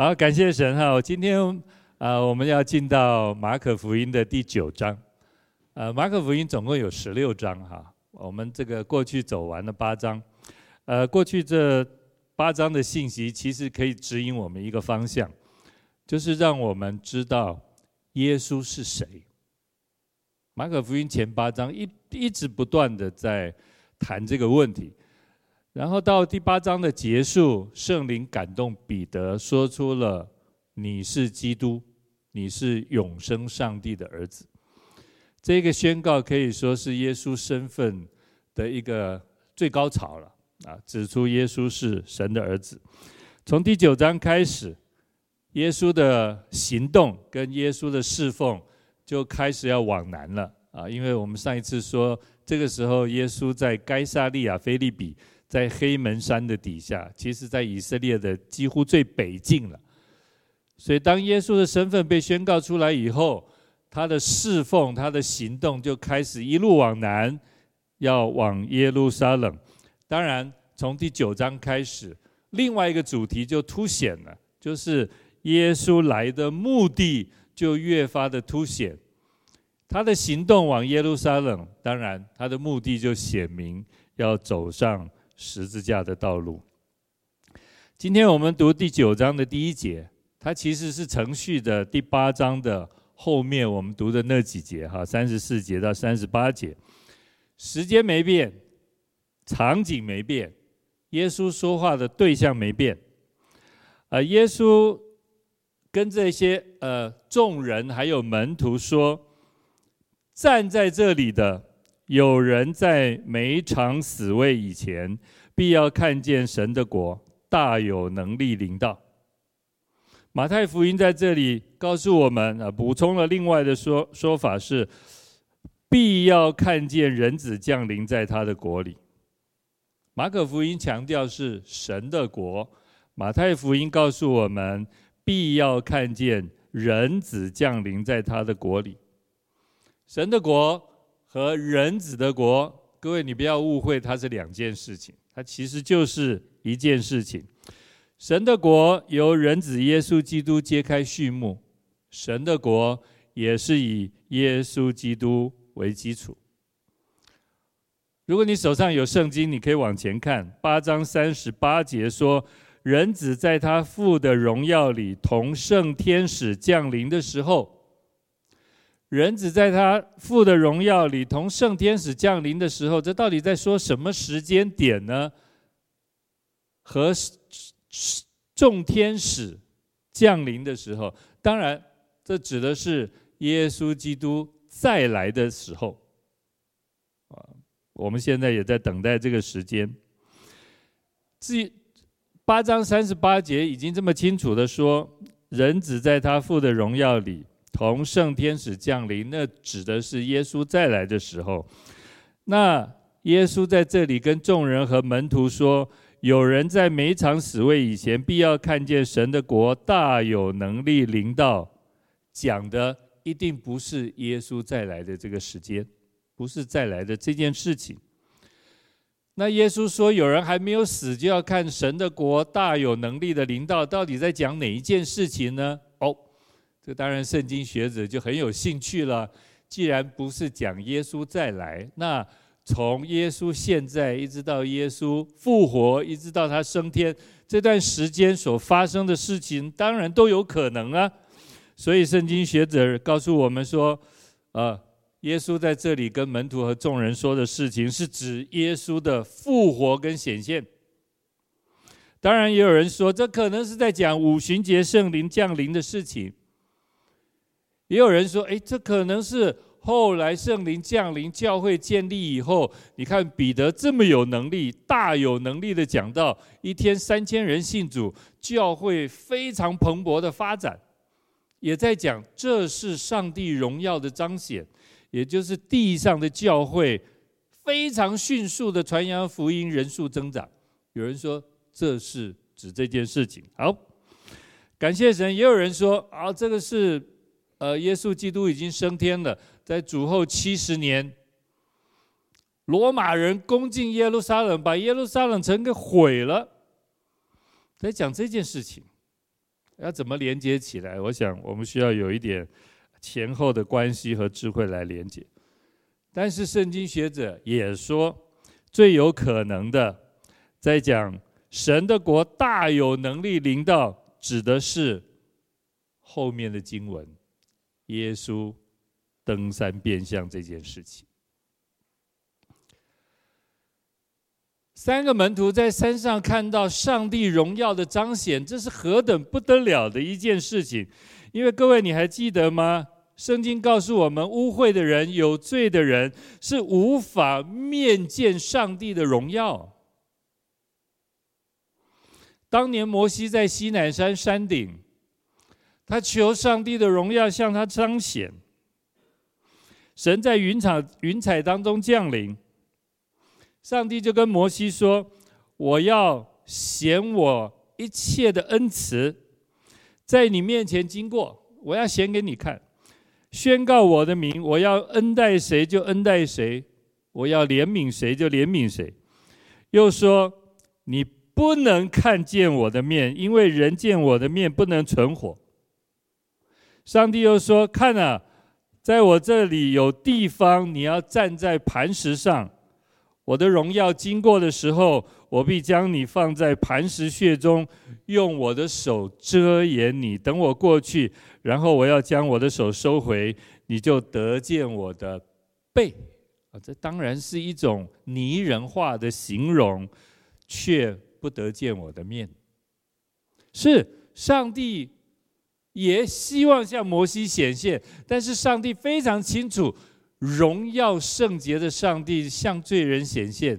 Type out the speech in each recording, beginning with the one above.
好，感谢神哈！今天啊、我们要进到马可福音的第九章。呃，马可福音总共有十六章哈。我们这个过去走完了八章，呃，过去这八章的信息其实可以指引我们一个方向，就是让我们知道耶稣是谁。马可福音前八章一一直不断的在谈这个问题。然后到第八章的结束，圣灵感动彼得，说出了“你是基督，你是永生上帝的儿子”。这个宣告可以说是耶稣身份的一个最高潮了啊！指出耶稣是神的儿子。从第九章开始，耶稣的行动跟耶稣的侍奉就开始要往南了啊！因为我们上一次说，这个时候耶稣在该撒利亚腓立比。在黑门山的底下，其实，在以色列的几乎最北境了。所以，当耶稣的身份被宣告出来以后，他的侍奉、他的行动就开始一路往南，要往耶路撒冷。当然，从第九章开始，另外一个主题就凸显了，就是耶稣来的目的就越发的凸显。他的行动往耶路撒冷，当然，他的目的就显明要走上。十字架的道路。今天我们读第九章的第一节，它其实是承续的第八章的后面我们读的那几节哈，三十四节到三十八节。时间没变，场景没变，耶稣说话的对象没变。啊，耶稣跟这些呃众人还有门徒说，站在这里的。有人在每一场死位以前，必要看见神的国大有能力临到。马太福音在这里告诉我们啊，补充了另外的说说法是，必要看见人子降临在他的国里。马可福音强调是神的国，马太福音告诉我们，必要看见人子降临在他的国里。神的国。和人子的国，各位你不要误会，它是两件事情，它其实就是一件事情。神的国由人子耶稣基督揭开序幕，神的国也是以耶稣基督为基础。如果你手上有圣经，你可以往前看，八章三十八节说，人子在他父的荣耀里同圣天使降临的时候。人子在他父的荣耀里同圣天使降临的时候，这到底在说什么时间点呢？和众天使降临的时候，当然这指的是耶稣基督再来的时候。啊，我们现在也在等待这个时间。至于八章三十八节已经这么清楚的说，人子在他父的荣耀里。同圣天使降临，那指的是耶稣再来的时候。那耶稣在这里跟众人和门徒说：“有人在没尝死位以前，必要看见神的国大有能力临到。”讲的一定不是耶稣再来的这个时间，不是再来的这件事情。那耶稣说：“有人还没有死，就要看神的国大有能力的临到。”到底在讲哪一件事情呢？这当然，圣经学者就很有兴趣了。既然不是讲耶稣再来，那从耶稣现在一直到耶稣复活，一直到他升天这段时间所发生的事情，当然都有可能啊。所以圣经学者告诉我们说，呃，耶稣在这里跟门徒和众人说的事情，是指耶稣的复活跟显现。当然，也有人说，这可能是在讲五旬节圣灵降临的事情。也有人说，哎，这可能是后来圣灵降临、教会建立以后，你看彼得这么有能力、大有能力的讲道，一天三千人信主，教会非常蓬勃的发展，也在讲这是上帝荣耀的彰显，也就是地上的教会非常迅速的传扬福音，人数增长。有人说这是指这件事情。好，感谢神。也有人说啊，这个是。呃，耶稣基督已经升天了，在主后七十年，罗马人攻进耶路撒冷，把耶路撒冷城给毁了。在讲这件事情，要怎么连接起来？我想我们需要有一点前后的关系和智慧来连接。但是圣经学者也说，最有可能的，在讲神的国大有能力临到，指的是后面的经文，耶稣登山变相这件事情。三个门徒在山上看到上帝荣耀的彰显，这是何等不得了的一件事情！因为各位，你还记得吗？圣经告诉我们，污秽的人、有罪的人是无法面见上帝的荣耀。当年摩西在西南山山顶，他求上帝的荣耀向他彰显，神在云彩云彩当中降临。上帝就跟摩西说：“我要显我一切的恩慈，在你面前经过，我要显给你看，宣告我的名。我要恩待谁就恩待谁，我要怜悯谁就怜悯谁。又说，你不能看见我的面，因为人见我的面不能存活。上帝又说：看啊，在我这里有地方，你要站在磐石上。”我的荣耀经过的时候，我必将你放在磐石穴中，用我的手遮掩你。等我过去，然后我要将我的手收回，你就得见我的背。啊，这当然是一种拟人化的形容，却不得见我的面。是上帝也希望向摩西显现，但是上帝非常清楚。荣耀圣洁的上帝向罪人显现，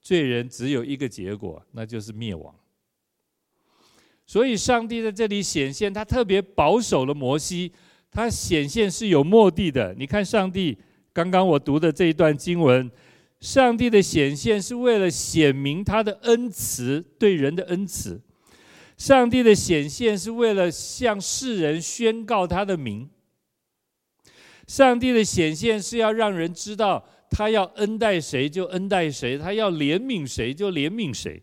罪人只有一个结果，那就是灭亡。所以，上帝在这里显现，他特别保守了摩西，他显现是有目的的。你看，上帝刚刚我读的这一段经文，上帝的显现是为了显明他的恩慈，对人的恩慈；上帝的显现是为了向世人宣告他的名。上帝的显现是要让人知道，他要恩待谁就恩待谁，他要怜悯谁就怜悯谁。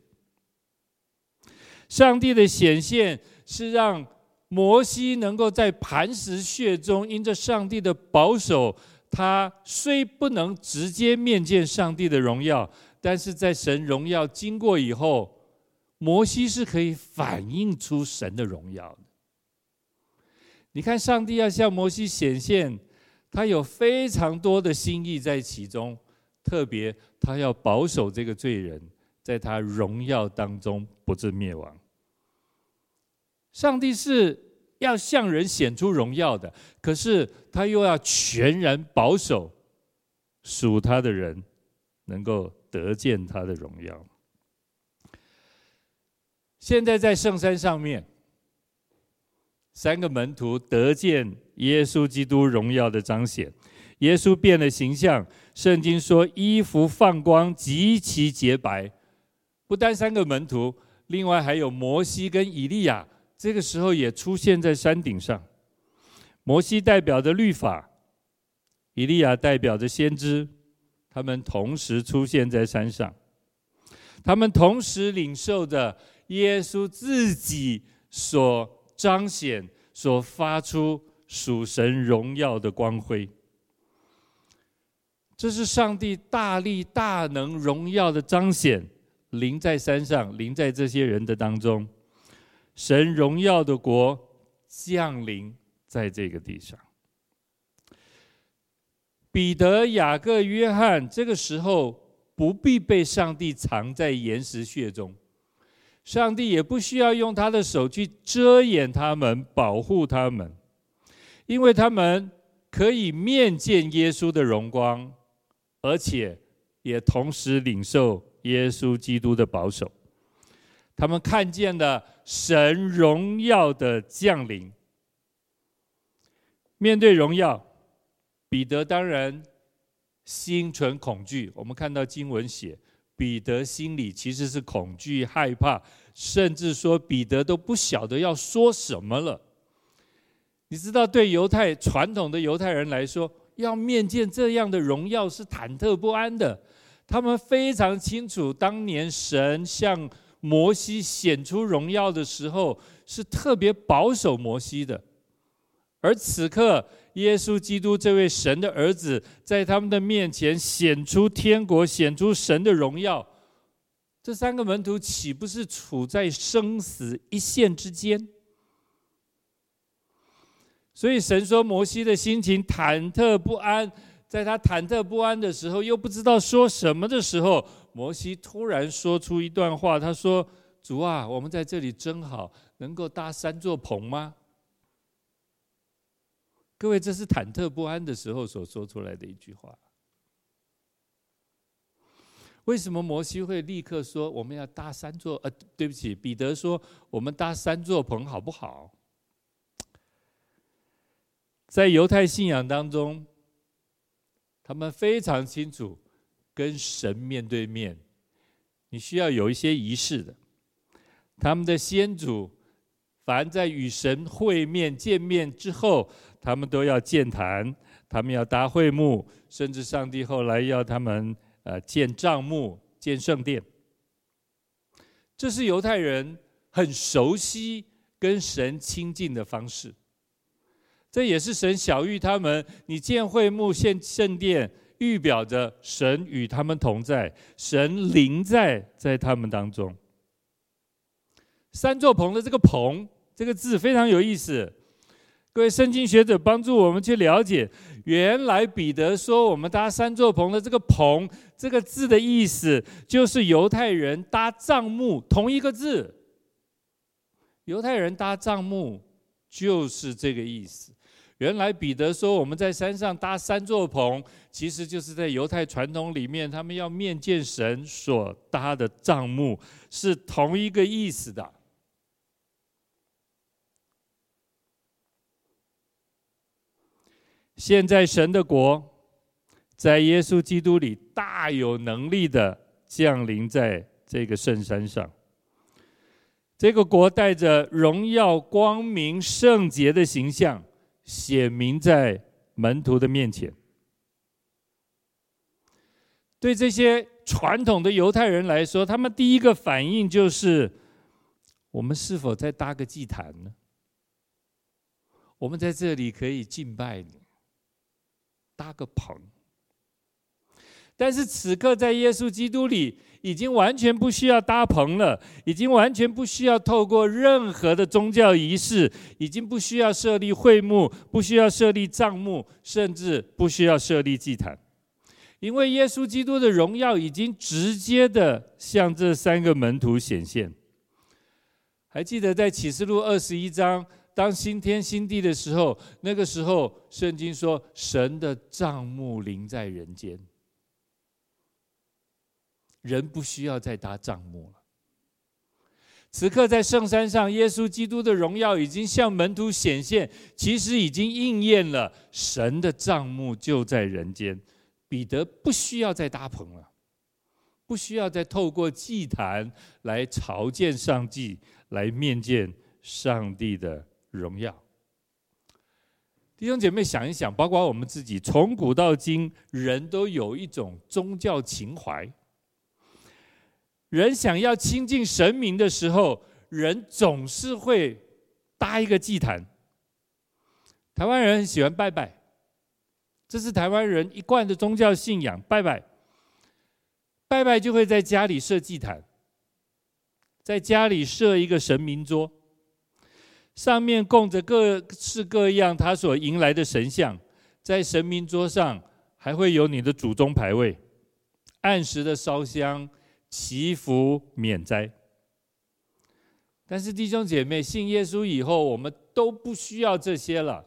上帝的显现是让摩西能够在磐石穴中，因着上帝的保守，他虽不能直接面见上帝的荣耀，但是在神荣耀经过以后，摩西是可以反映出神的荣耀的。你看，上帝要向摩西显现。他有非常多的心意在其中，特别他要保守这个罪人，在他荣耀当中不致灭亡。上帝是要向人显出荣耀的，可是他又要全然保守属他的人，能够得见他的荣耀。现在在圣山上面。三个门徒得见耶稣基督荣耀的彰显，耶稣变了形象。圣经说衣服放光，极其洁白。不单三个门徒，另外还有摩西跟以利亚，这个时候也出现在山顶上。摩西代表着律法，以利亚代表着先知，他们同时出现在山上，他们同时领受着耶稣自己所。彰显所发出属神荣耀的光辉，这是上帝大力大能荣耀的彰显，临在山上，临在这些人的当中，神荣耀的国降临在这个地上。彼得、雅各、约翰这个时候不必被上帝藏在岩石穴中。上帝也不需要用他的手去遮掩他们、保护他们，因为他们可以面见耶稣的荣光，而且也同时领受耶稣基督的保守。他们看见了神荣耀的降临。面对荣耀，彼得当然心存恐惧。我们看到经文写。彼得心里其实是恐惧、害怕，甚至说彼得都不晓得要说什么了。你知道，对犹太传统的犹太人来说，要面见这样的荣耀是忐忑不安的。他们非常清楚，当年神向摩西显出荣耀的时候，是特别保守摩西的。而此刻，耶稣基督这位神的儿子，在他们的面前显出天国、显出神的荣耀，这三个门徒岂不是处在生死一线之间？所以神说，摩西的心情忐忑不安，在他忐忑不安的时候，又不知道说什么的时候，摩西突然说出一段话，他说：“主啊，我们在这里真好，能够搭三座棚吗？”各位，这是忐忑不安的时候所说出来的一句话。为什么摩西会立刻说我们要搭三座？呃，对不起，彼得说我们搭三座棚好不好？在犹太信仰当中，他们非常清楚，跟神面对面，你需要有一些仪式的。他们的先祖，凡在与神会面见面之后，他们都要建坛，他们要搭会幕，甚至上帝后来要他们呃建帐幕、建圣殿。这是犹太人很熟悉跟神亲近的方式。这也是神晓諭他们：你建会幕、建圣殿，预表着神与他们同在，神临在在他们当中。三座棚的这个“棚”这个字非常有意思。各位圣经学者帮助我们去了解，原来彼得说我们搭三座棚的这个“棚”这个字的意思，就是犹太人搭帐幕同一个字。犹太人搭帐幕就是这个意思。原来彼得说我们在山上搭三座棚，其实就是在犹太传统里面，他们要面见神所搭的帐幕是同一个意思的。现在神的国在耶稣基督里大有能力的降临在这个圣山上。这个国带着荣耀、光明、圣洁的形象，显明在门徒的面前。对这些传统的犹太人来说，他们第一个反应就是：我们是否再搭个祭坛呢？我们在这里可以敬拜你。搭个棚，但是此刻在耶稣基督里，已经完全不需要搭棚了，已经完全不需要透过任何的宗教仪式，已经不需要设立会幕，不需要设立帐幕，甚至不需要设立祭坛，因为耶稣基督的荣耀已经直接的向这三个门徒显现。还记得在启示录二十一章。当新天新地的时候，那个时候，圣经说神的帐幕临在人间，人不需要再搭帐幕了。此刻在圣山上，耶稣基督的荣耀已经向门徒显现，其实已经应验了，神的帐幕就在人间。彼得不需要再搭棚了，不需要再透过祭坛来朝见上帝，来面见上帝的荣耀，弟兄姐妹想一想，包括我们自己，从古到今，人都有一种宗教情怀。人想要亲近神明的时候，人总是会搭一个祭坛。台湾人很喜欢拜拜，这是台湾人一贯的宗教信仰，拜拜。拜拜就会在家里设祭坛，在家里设一个神明桌。上面供着各式各样他所迎来的神像，在神明桌上还会有你的祖宗牌位，按时的烧香、祈福、免灾。但是弟兄姐妹，信耶稣以后，我们都不需要这些了。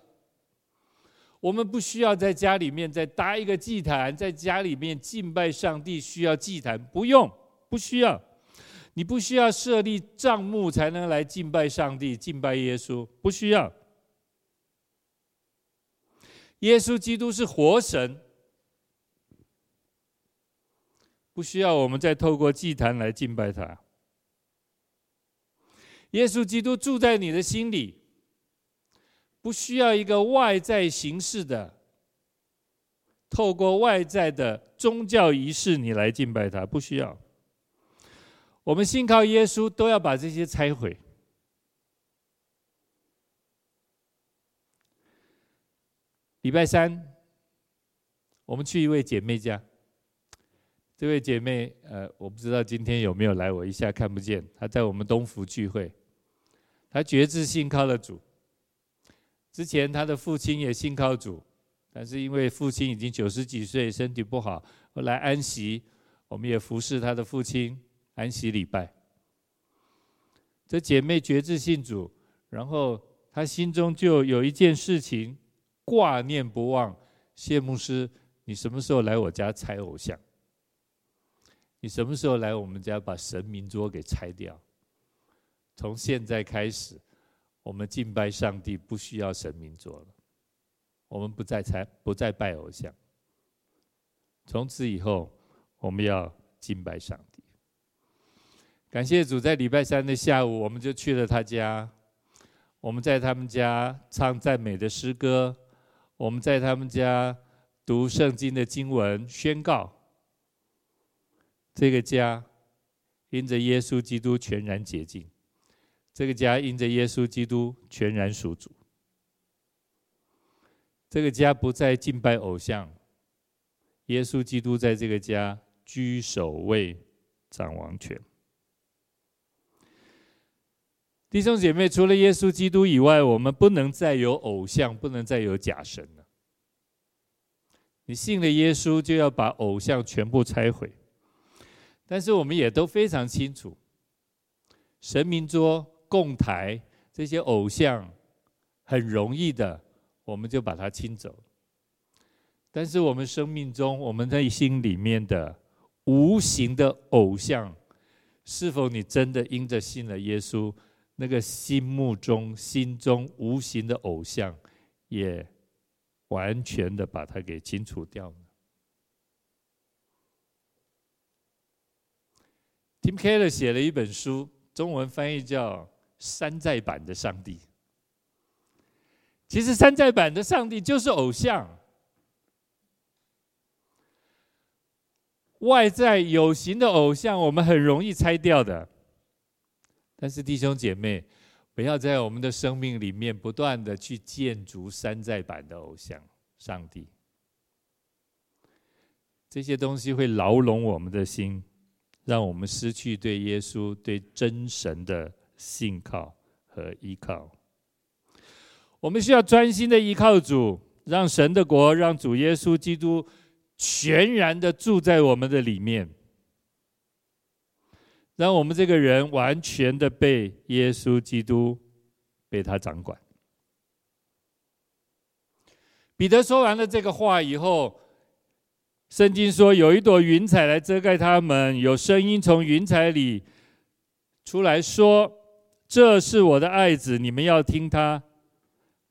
我们不需要在家里面再搭一个祭坛，在家里面敬拜上帝需要祭坛，不用，不需要。你不需要设立帐幕才能来敬拜上帝、敬拜耶稣，不需要。耶稣基督是活神，不需要我们再透过祭坛来敬拜他。耶稣基督住在你的心里，不需要一个外在形式的，透过外在的宗教仪式你来敬拜他，不需要。我们信靠耶稣，都要把这些拆毁。礼拜三，我们去一位姐妹家。这位姐妹，呃，我不知道今天有没有来，我一下看不见。她在我们东福聚会，她决志信靠了主。之前她的父亲也信靠主，但是因为父亲已经九十几岁，身体不好，后来安息，我们也服侍她的父亲安息礼拜。这姐妹决志信主，然后她心中就有一件事情。挂念不忘，谢牧师，你什么时候来我家拆偶像？你什么时候来我们家把神明桌给拆掉？从现在开始，我们敬拜上帝不需要神明桌了，我们不再拆，不再拜偶像。从此以后，我们要敬拜上帝。感谢主，在礼拜三的下午，我们就去了他家，我们在他们家唱赞美的诗歌。我们在他们家读圣经的经文，宣告。这个家因着耶稣基督全然洁净，这个家因着耶稣基督全然属主，这个家不再敬拜偶像，耶稣基督在这个家居首位，掌王权。弟兄姐妹，除了耶稣基督以外，我们不能再有偶像，不能再有假神了。你信了耶稣，就要把偶像全部拆毁。但是我们也都非常清楚，神明桌、供台这些偶像，很容易的，我们就把它清走。但是我们生命中，我们内心里面的无形的偶像，是否你真的因着信了耶稣？那个心目中、心中无形的偶像，也完全的把它给清除掉了。Tim Keller 写了一本书，中文翻译叫《山寨版的上帝》。其实山寨版的上帝就是偶像，外在有形的偶像，我们很容易拆掉的。但是弟兄姐妹，不要在我们的生命里面不断的去建筑山寨版的偶像、上帝，这些东西会牢笼我们的心，让我们失去对耶稣、对真神的信靠和依靠。我们需要专心的依靠主，让神的国、让主耶稣基督全然的住在我们的里面。让我们这个人完全的被耶稣基督被他掌管。彼得说完了这个话以后，圣经说有一朵云彩来遮盖他们，有声音从云彩里出来说：“这是我的爱子，你们要听他。”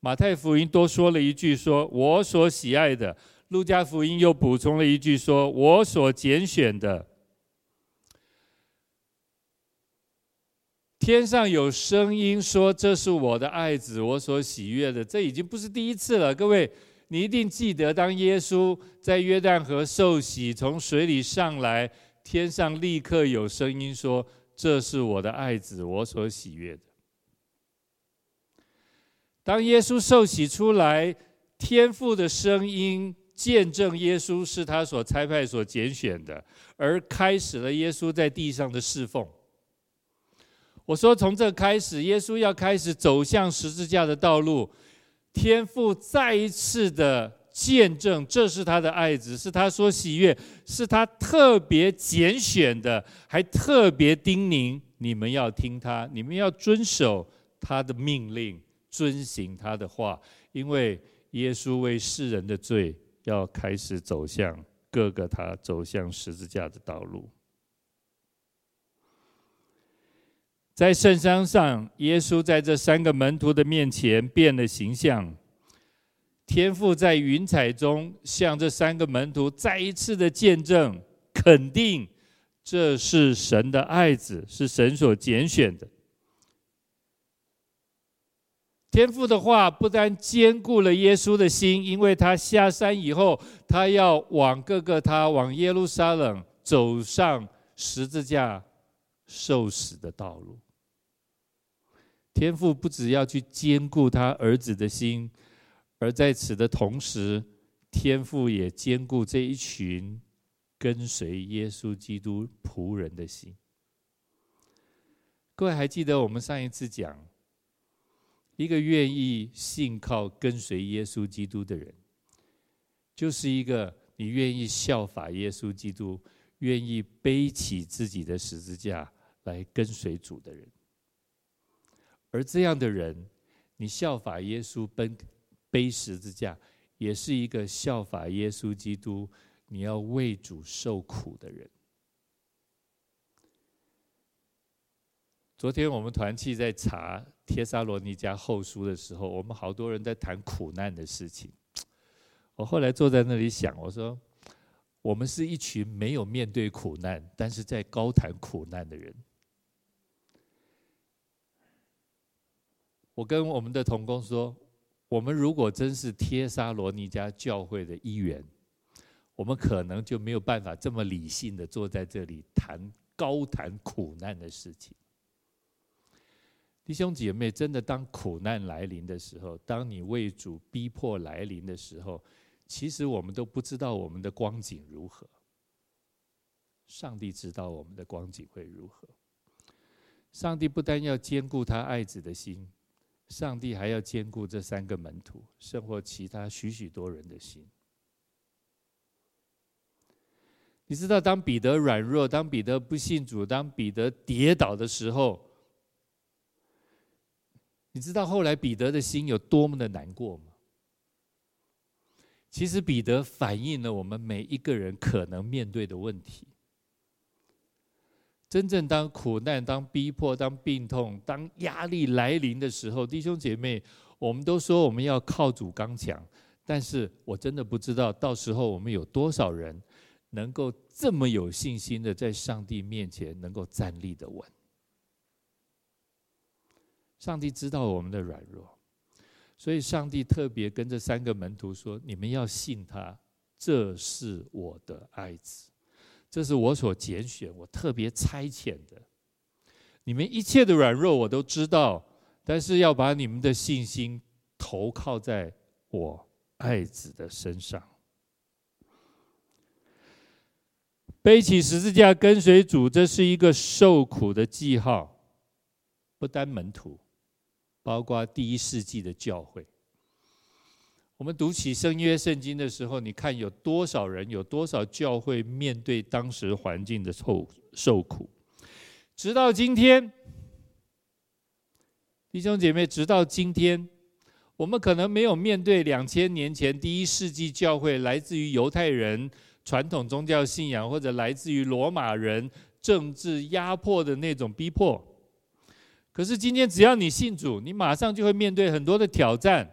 马太福音多说了一句说：“我所喜爱的。”路加福音又补充了一句说：“我所拣选的。”天上有声音说：“这是我的爱子，我所喜悦的。”这已经不是第一次了。各位，你一定记得，当耶稣在约旦河受洗，从水里上来，天上立刻有声音说：“这是我的爱子，我所喜悦的。”当耶稣受洗出来，天父的声音见证耶稣是他所差派、所拣选的，而开始了耶稣在地上的侍奉。我说，从这开始，耶稣要开始走向十字架的道路。天父再一次的见证，这是他的爱子，是他所喜悦，是他特别拣选的，还特别叮咛你们要听他，你们要遵守他的命令，遵行他的话，因为耶稣为世人的罪，要开始走向各个他走向十字架的道路。在圣山上，耶稣在这三个门徒的面前变了形象。天父在云彩中向这三个门徒再一次的见证、肯定，这是神的爱子，是神所拣选的。天父的话不但坚固了耶稣的心，因为他下山以后，他要往各个他往耶路撒冷走上十字架。受死的道路。天父不只要去坚固他儿子的心，而在此的同时，天父也坚固这一群跟随耶稣基督仆人的心。各位还记得我们上一次讲，一个愿意信靠跟随耶稣基督的人，就是一个你愿意效法耶稣基督，愿意背起自己的十字架来跟随主的人。而这样的人，你效法耶稣奔背十字架，也是一个效法耶稣基督，你要为主受苦的人。昨天我们团契在查帖撒罗尼迦后书的时候，我们好多人在谈苦难的事情。我后来坐在那里想，我说，我们是一群没有面对苦难，但是在高谈苦难的人。我跟我们的同工说，我们如果真是贴沙罗尼迦教会的一员，我们可能就没有办法这么理性的坐在这里谈高谈苦难的事情。弟兄姐妹，真的当苦难来临的时候，当你为主逼迫来临的时候，其实我们都不知道我们的光景如何。上帝知道我们的光景会如何。上帝不单要坚固他爱子的心。上帝还要兼顾这三个门徒，甚或其他许许多人的心。你知道，当彼得软弱，当彼得不信主，当彼得跌倒的时候，你知道后来彼得的心有多么的难过吗？其实彼得反映了我们每一个人可能面对的问题。真正当苦难、当逼迫、当病痛、当压力来临的时候，弟兄姐妹，我们都说我们要靠主刚强，但是我真的不知道到时候我们有多少人能够这么有信心的在上帝面前能够站立的稳。上帝知道我们的软弱，所以上帝特别跟这三个门徒说：“你们要信他，这是我的爱子。”这是我所拣选，我特别差遣的。你们一切的软弱我都知道，但是要把你们的信心投靠在我爱子的身上。背起十字架跟随主，这是一个受苦的记号。不单门徒，包括第一世纪的教会。我们读起新约圣经的时候，你看有多少人，有多少教会面对当时环境的受受苦，直到今天，弟兄姐妹，直到今天，我们可能没有面对两千年前第一世纪教会来自于犹太人传统宗教信仰，或者来自于罗马人政治压迫的那种逼迫。可是今天，只要你信主，你马上就会面对很多的挑战。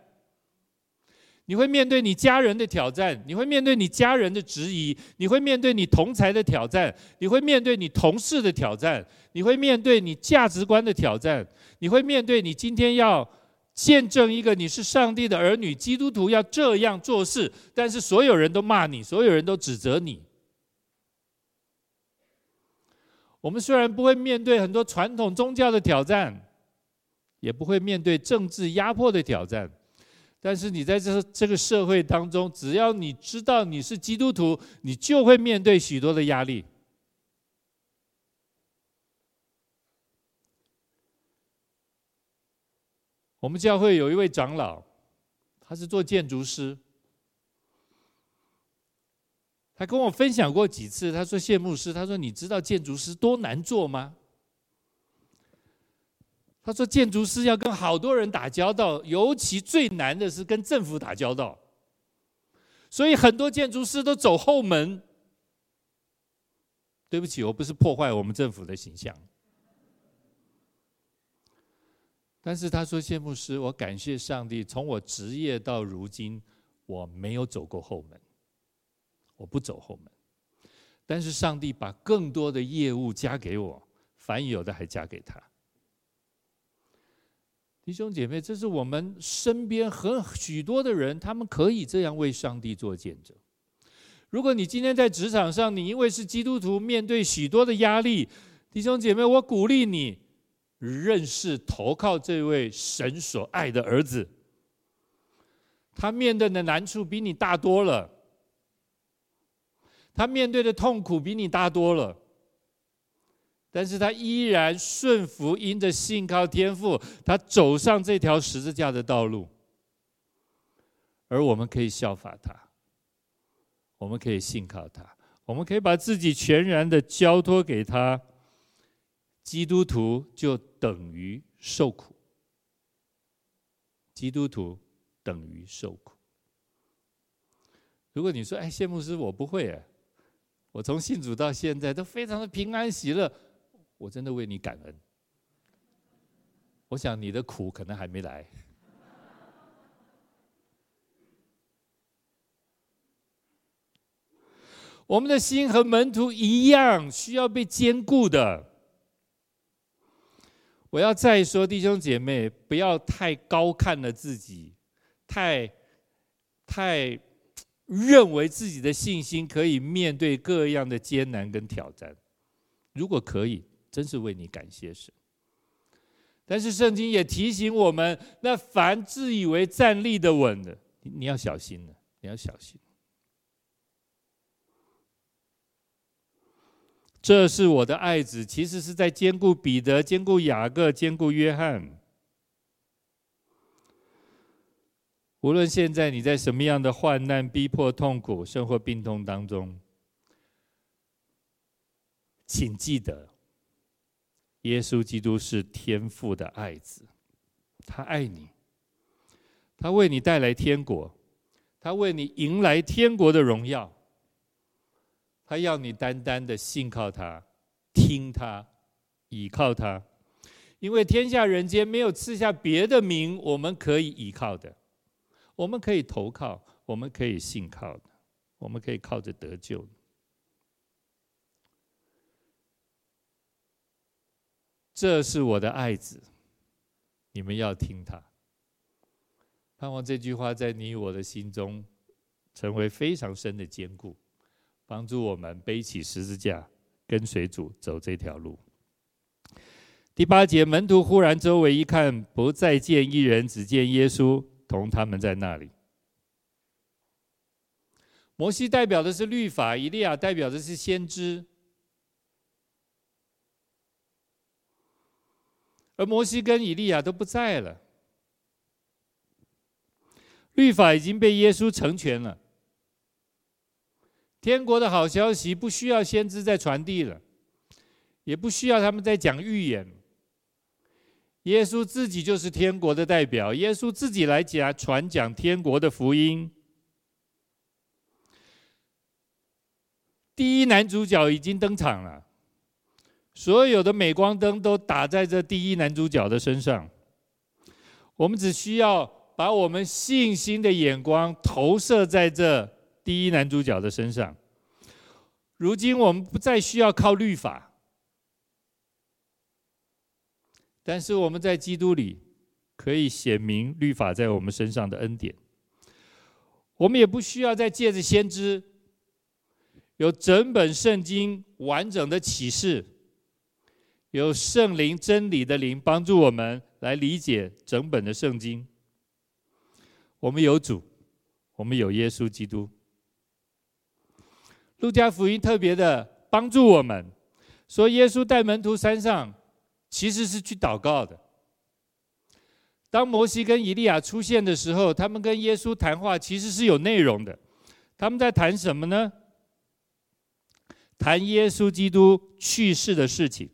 你会面对你家人的挑战，你会面对你家人的质疑，你会面对你同才的挑战，你会面对你同事的挑战，你会面对你价值观的挑战，你会面对你今天要见证一个你是上帝的儿女，基督徒要这样做事，但是所有人都骂你，所有人都指责你。我们虽然不会面对很多传统宗教的挑战，也不会面对政治压迫的挑战。但是你在这这个社会当中，只要你知道你是基督徒，你就会面对许多的压力。我们教会有一位长老，他是做建筑师，他跟我分享过几次，他说：“谢牧师，他说你知道建筑师多难做吗？”他说：“建筑师要跟好多人打交道，尤其最难的是跟政府打交道。所以很多建筑师都走后门。对不起，我不是破坏我们政府的形象。但是他说，谢牧师，我感谢上帝，从我职业到如今，我没有走过后门，我不走后门。但是上帝把更多的业务加给我，凡有的还加给他。”弟兄姐妹，这是我们身边很许多的人，他们可以这样为上帝做见证。如果你今天在职场上，你因为是基督徒，面对许多的压力，弟兄姐妹，我鼓励你认识、投靠这位神所爱的儿子。他面对的难处比你大多了，他面对的痛苦比你大多了，但是他依然顺服，因着信靠天父，他走上这条十字架的道路，而我们可以效法他，我们可以信靠他，我们可以把自己全然的交托给他。基督徒就等于受苦，基督徒。等于受苦。如果你说：“哎，谢牧师，我不会哎，我从信主到现在都非常的平安喜乐。”我真的为你感恩。我想你的苦可能还没来。我们的心和门徒一样，需要被坚固的。我要再说，弟兄姐妹，不要太高看了自己。太太认为自己的信心可以面对各样的艰难跟挑战，如果可以，真是为你感谢神。但是圣经也提醒我们，那凡自以为站立得稳的，你要小心了，你要小心。这是我的爱子，其实是在兼顾彼得、兼顾雅各、兼顾约翰。无论现在你在什么样的患难、逼迫、痛苦、生活病痛当中，请记得，耶稣基督是天父的爱子，他爱你，他为你带来天国，他为你迎来天国的荣耀，他要你单单的信靠他、听他、倚靠他，因为天下人间没有赐下别的名我们可以倚靠的。我们可以投靠，我们可以信靠的，我们可以靠着得救。这是我的爱子，你们要听他。盼望这句话在你我的心中成为非常深的坚固，帮助我们背起十字架，跟随主走这条路。第八节，门徒忽然周围一看，不再见一人，只见耶稣。同他们在那里。摩西代表的是律法，以利亚代表的是先知。而摩西跟以利亚都不在了，律法已经被耶稣成全了。天国的好消息不需要先知再传递了，也不需要他们再讲预言。耶稣自己就是天国的代表，耶稣自己来讲传讲天国的福音。第一男主角已经登场了，所有的镁光灯都打在这第一男主角的身上。我们只需要把我们信心的眼光投射在这第一男主角的身上。如今我们不再需要靠律法。但是我们在基督里可以显明律法在我们身上的恩典，我们也不需要再借着先知，有整本圣经完整的启示，有圣灵真理的灵帮助我们来理解整本的圣经。我们有主，我们有耶稣基督。路加福音特别的帮助我们，说耶稣带门徒山上。其实是去祷告的。当摩西跟以利亚出现的时候，他们跟耶稣谈话，其实是有内容的。他们在谈什么呢？谈耶稣基督去世的事情，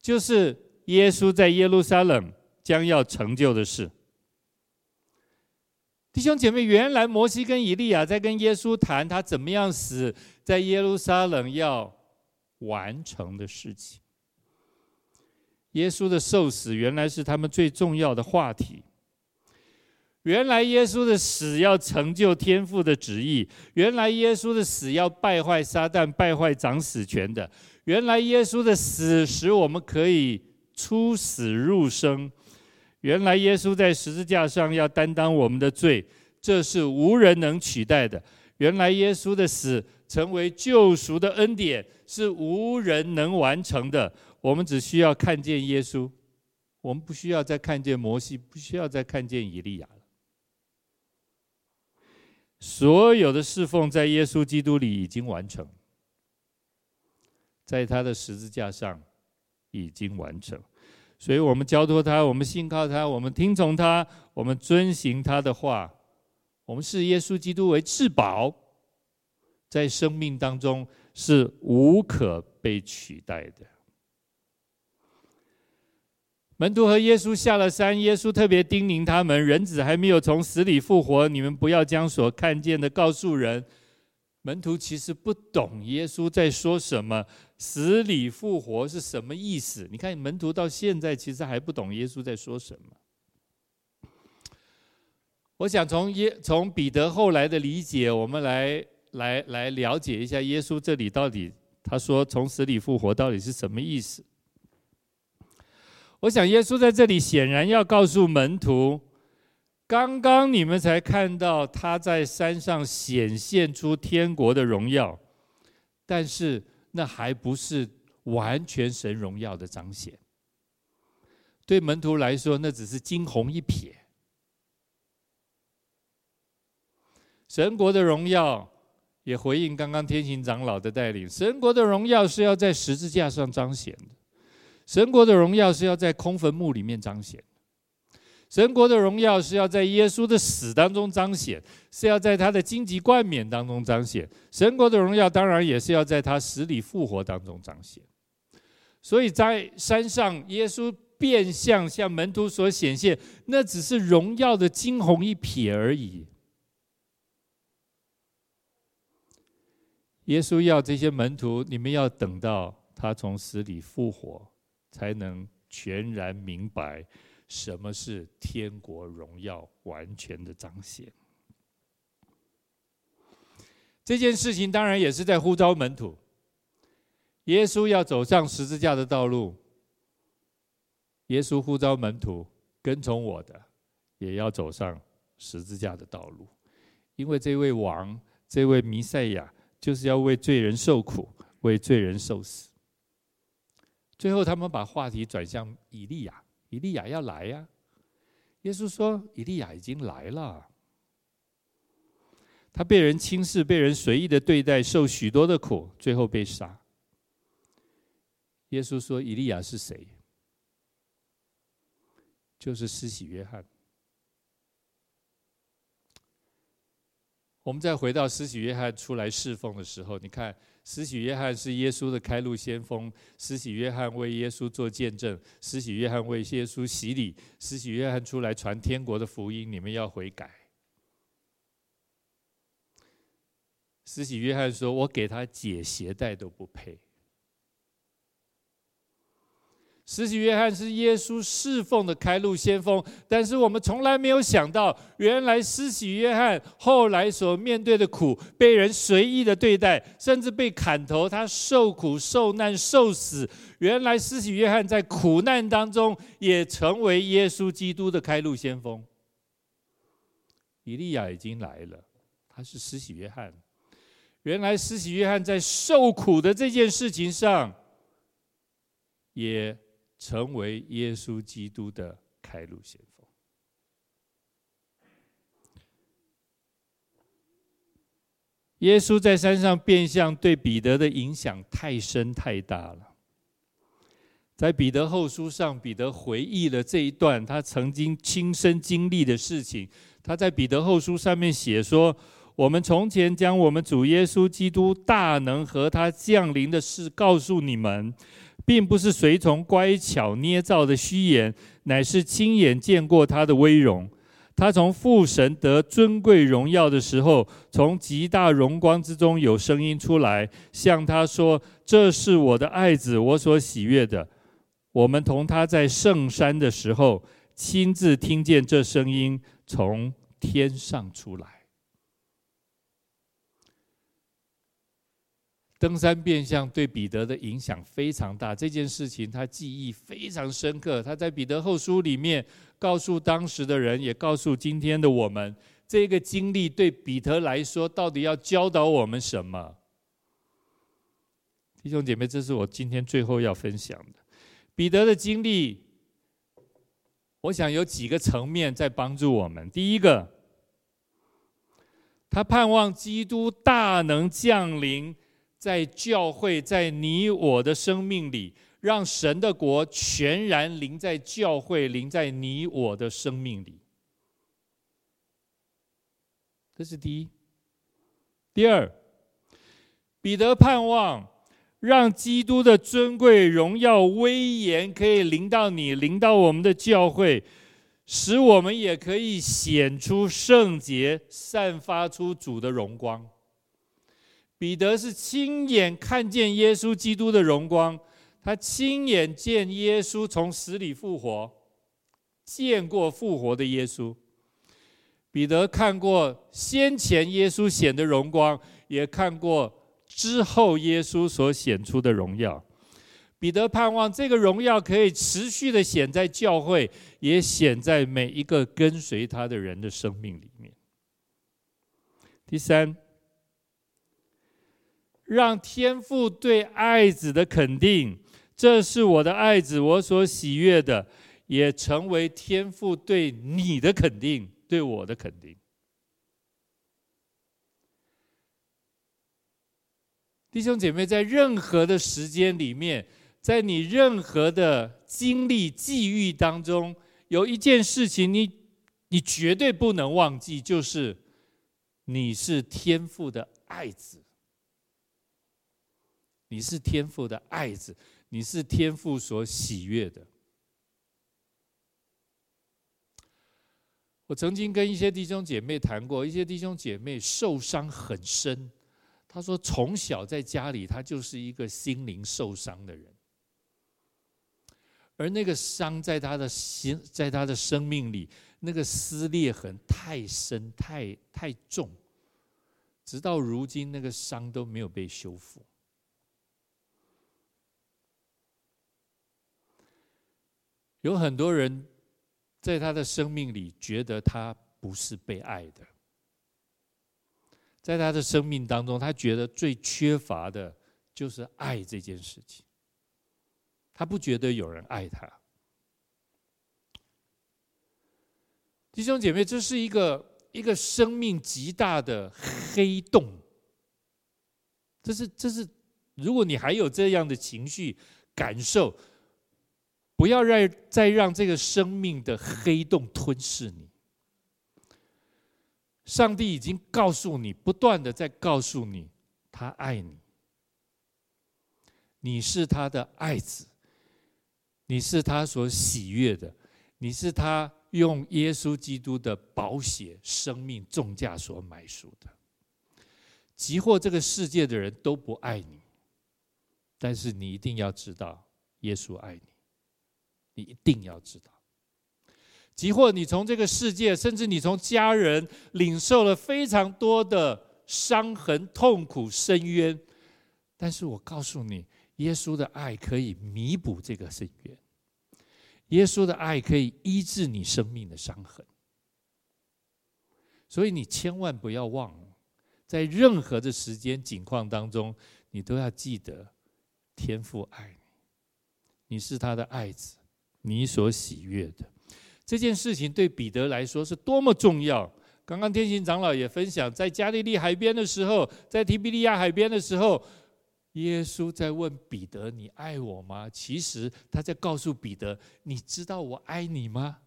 就是耶稣在耶路撒冷将要成就的事。弟兄姐妹，原来摩西跟以利亚在跟耶稣谈他怎么样死在耶路撒冷要完成的事情。耶稣的受死原来是他们最重要的话题。原来耶稣的死要成就天父的旨意。原来耶稣的死要败坏撒旦、败坏掌死权的。原来耶稣的死使我们可以出死入生。原来耶稣在十字架上要担当我们的罪，这是无人能取代的。原来耶稣的死成为救赎的恩典，是无人能完成的。我们只需要看见耶稣，我们不需要再看见摩西，不需要再看见以利亚了。所有的侍奉在耶稣基督里已经完成，在他的十字架上已经完成。所以我们交托他，我们信靠他，我们听从他，我们遵行他的话，我们视耶稣基督为至宝，在生命当中是无可被取代的。门徒和耶稣下了山，耶稣特别叮咛他们：人子还没有从死里复活，你们不要将所看见的告诉人。门徒其实不懂耶稣在说什么，死里复活是什么意思？你看，门徒到现在其实还不懂耶稣在说什么。我想从耶从彼得后来的理解，我们来来来了解一下耶稣这里到底他说从死里复活到底是什么意思。我想，耶稣在这里显然要告诉门徒：刚刚你们才看到他在山上显现出天国的荣耀，但是那还不是完全神荣耀的彰显。对门徒来说，那只是惊鸿一瞥。神国的荣耀也回应刚刚天行长老的带领，神国的荣耀是要在十字架上彰显的。神国的荣耀是要在空坟墓里面彰显，神国的荣耀是要在耶稣的死当中彰显，是要在他的荆棘冠冕当中彰显。神国的荣耀当然也是要在他死里复活当中彰显。所以在山上，耶稣变相向门徒所显现，那只是荣耀的惊鸿一瞥而已。耶稣要这些门徒，你们要等到他从死里复活。才能全然明白什么是天国荣耀完全的彰显。这件事情当然也是在呼召门徒。耶稣要走上十字架的道路，耶稣呼召门徒跟从我的，也要走上十字架的道路，因为这位王，这位弥赛亚，就是要为罪人受苦，为罪人受死。最后，他们把话题转向以利亚。以利亚要来呀！耶稣说：“以利亚已经来了。他被人轻视，被人随意的对待，受许多的苦，最后被杀。”耶稣说：“以利亚是谁？就是施洗约翰。”我们再回到施洗约翰出来侍奉的时候，你看。施洗约翰是耶稣的开路先锋，施洗约翰为耶稣做见证，施洗约翰为耶稣洗礼，施洗约翰出来传天国的福音，你们要悔改。施洗约翰说：“我给他解鞋带都不配。”施洗约翰是耶稣侍奉的开路先锋，但是我们从来没有想到，原来施洗约翰后来所面对的苦，被人随意的对待，甚至被砍头，他受苦受难受死。原来施洗约翰在苦难当中也成为耶稣基督的开路先锋。以利亚已经来了，他是施洗约翰。原来施洗约翰在受苦的这件事情上，也。成为耶稣基督的开路先锋。耶稣在山上变相对彼得的影响太深太大了。在彼得后书上，彼得回忆了这一段他曾经亲身经历的事情。他在彼得后书上面写说：“我们从前将我们主耶稣基督大能和他降临的事告诉你们。”并不是随从乖巧捏造的虚言，乃是亲眼见过他的威荣。他从父神得尊贵荣耀的时候，从极大荣光之中有声音出来，向他说：“这是我的爱子，我所喜悦的。”我们同他在圣山的时候，亲自听见这声音从天上出来。登山变相对彼得的影响非常大，这件事情他记忆非常深刻。他在彼得后书里面告诉当时的人，也告诉今天的我们，这个经历对彼得来说到底要教导我们什么？弟兄姐妹，这是我今天最后要分享的。彼得的经历，我想有几个层面在帮助我们。第一个，他盼望基督大能降临在教会，在你我的生命里，让神的国全然临在教会，临在你我的生命里。这是第一。第二，彼得盼望。让基督的尊贵、荣耀、威严可以临到你，临到我们的教会，使我们也可以显出圣洁，散发出主的荣光。彼得是亲眼看见耶稣基督的荣光，他亲眼见耶稣从死里复活，见过复活的耶稣。彼得看过先前耶稣显的荣光，也看过。之后，耶稣所显出的荣耀，彼得盼望这个荣耀可以持续的显在教会，也显在每一个跟随他的人的生命里面。第三，让天父对爱子的肯定，这是我的爱子，我所喜悦的，也成为天父对你的肯定，对我的肯定。弟兄姐妹，在任何的时间里面，在你任何的经历际遇当中，有一件事情你你绝对不能忘记，就是你是天父的爱子，你是天父的爱子，你是天父所喜悦的。我曾经跟一些弟兄姐妹谈过，一些弟兄姐妹受伤很深。他说：“从小在家里，他就是一个心灵受伤的人，而那个伤在他的心，在他的生命里，那个撕裂痕太深、太太重，直到如今，那个伤都没有被修复。有很多人在他的生命里觉得他不是被爱的。”在他的生命当中，他觉得最缺乏的就是爱这件事情。他不觉得有人爱他。弟兄姐妹，这是一个一个生命极大的黑洞。这是这是，如果你还有这样的情绪感受，不要让再让这个生命的黑洞吞噬你。上帝已经告诉你，不断的在告诉你，他爱你，你是他的爱子，你是他所喜悦的，你是他用耶稣基督的宝血、生命重价所买赎的。即或这个世界的人都不爱你，但是你一定要知道，耶稣爱你，你一定要知道。即或你从这个世界，甚至你从家人领受了非常多的伤痕、痛苦、深渊，但是我告诉你，耶稣的爱可以弥补这个深渊，耶稣的爱可以医治你生命的伤痕。所以你千万不要忘了，在任何的时间境况当中，你都要记得，天父爱你，你是他的爱子，你所喜悦的。这件事情对彼得来说是多么重要！刚刚天行长老也分享，在加利利海边的时候，在提比利亚海边的时候，耶稣在问彼得：“你爱我吗？”其实他在告诉彼得：“你知道我爱你吗？”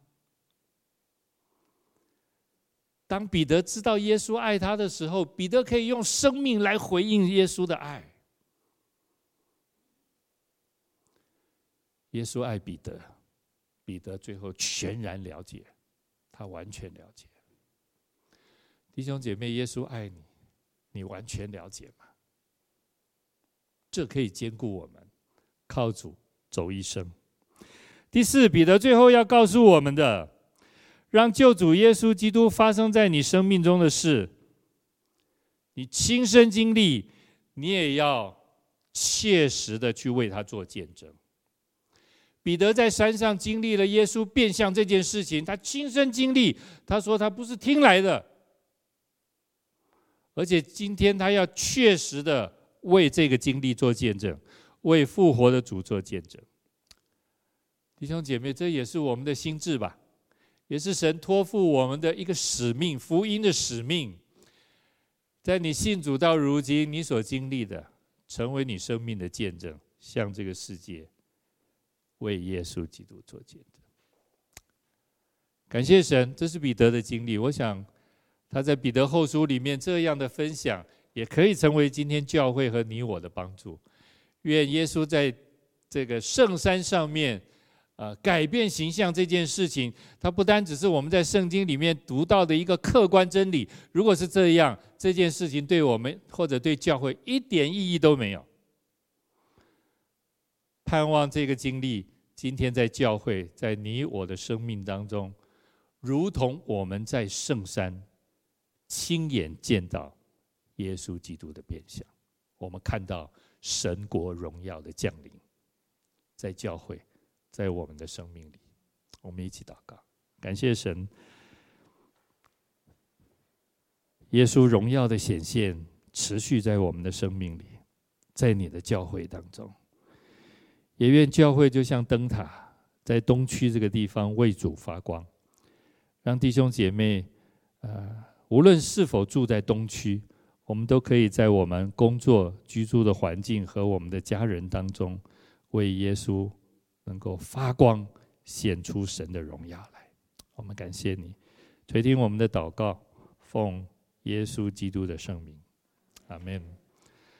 当彼得知道耶稣爱他的时候，彼得可以用生命来回应耶稣的爱。耶稣爱彼得。彼得最后全然了解，他完全了解。弟兄姐妹，耶稣爱你，你完全了解吗？这可以兼顾我们靠主走一生。第四，彼得最后要告诉我们的，让救主耶稣基督发生在你生命中的事，你亲身经历，你也要切实的去为他做见证。彼得在山上经历了耶稣变相这件事情，他亲身经历。他说他不是听来的，而且今天他要确实的为这个经历做见证，为复活的主做见证。弟兄姐妹，这也是我们的心志吧，也是神托付我们的一个使命，福音的使命。在你信主到如今，你所经历的，成为你生命的见证，向这个世界为耶稣基督做见证。感谢神，这是彼得的经历。我想他在彼得后书里面这样的分享，也可以成为今天教会和你我的帮助。愿耶稣在这个圣山上面，呃，改变形象这件事情，它不单只是我们在圣经里面读到的一个客观真理。如果是这样，这件事情对我们或者对教会一点意义都没有。盼望这个经历，今天在教会，在你我的生命当中。如同我们在圣山亲眼见到耶稣基督的变相，我们看到神国荣耀的降临，在教会，在我们的生命里，我们一起祷告，感谢神，耶稣荣耀的显现持续在我们的生命里，在你的教会当中，也愿教会就像灯塔，在东区这个地方为主发光。让弟兄姐妹，呃，无论是否住在东区，我们都可以在我们工作居住的环境和我们的家人当中，为耶稣能够发光，显出神的荣耀来。我们感谢你，垂听我们的祷告，奉耶稣基督的圣名，阿门。